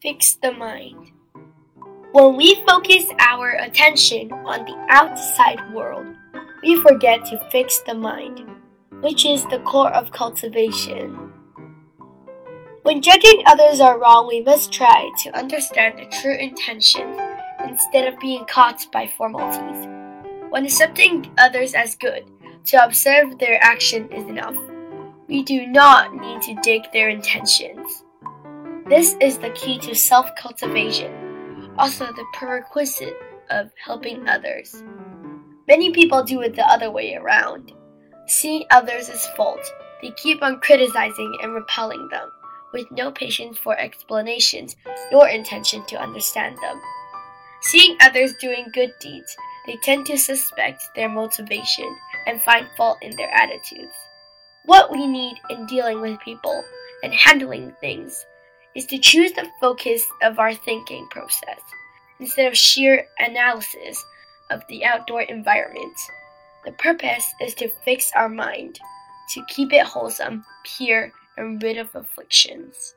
Fix the mind. When we focus our attention on the outside world, we forget to fix the mind, which is the core of cultivation. When judging others are wrong, we must try to understand the true intention instead of being caught by formalities. When accepting others as good, to observe their action is enough. We do not need to dig their intentions. This is the key to self cultivation, also the prerequisite of helping others. Many people do it the other way around. Seeing others as fault, they keep on criticizing and repelling them, with no patience for explanations nor intention to understand them. Seeing others doing good deeds, they tend to suspect their motivation and find fault in their attitudes. What we need in dealing with people and handling things is to choose the focus of our thinking process instead of sheer analysis of the outdoor environment. The purpose is to fix our mind, to keep it wholesome, pure, and rid of afflictions.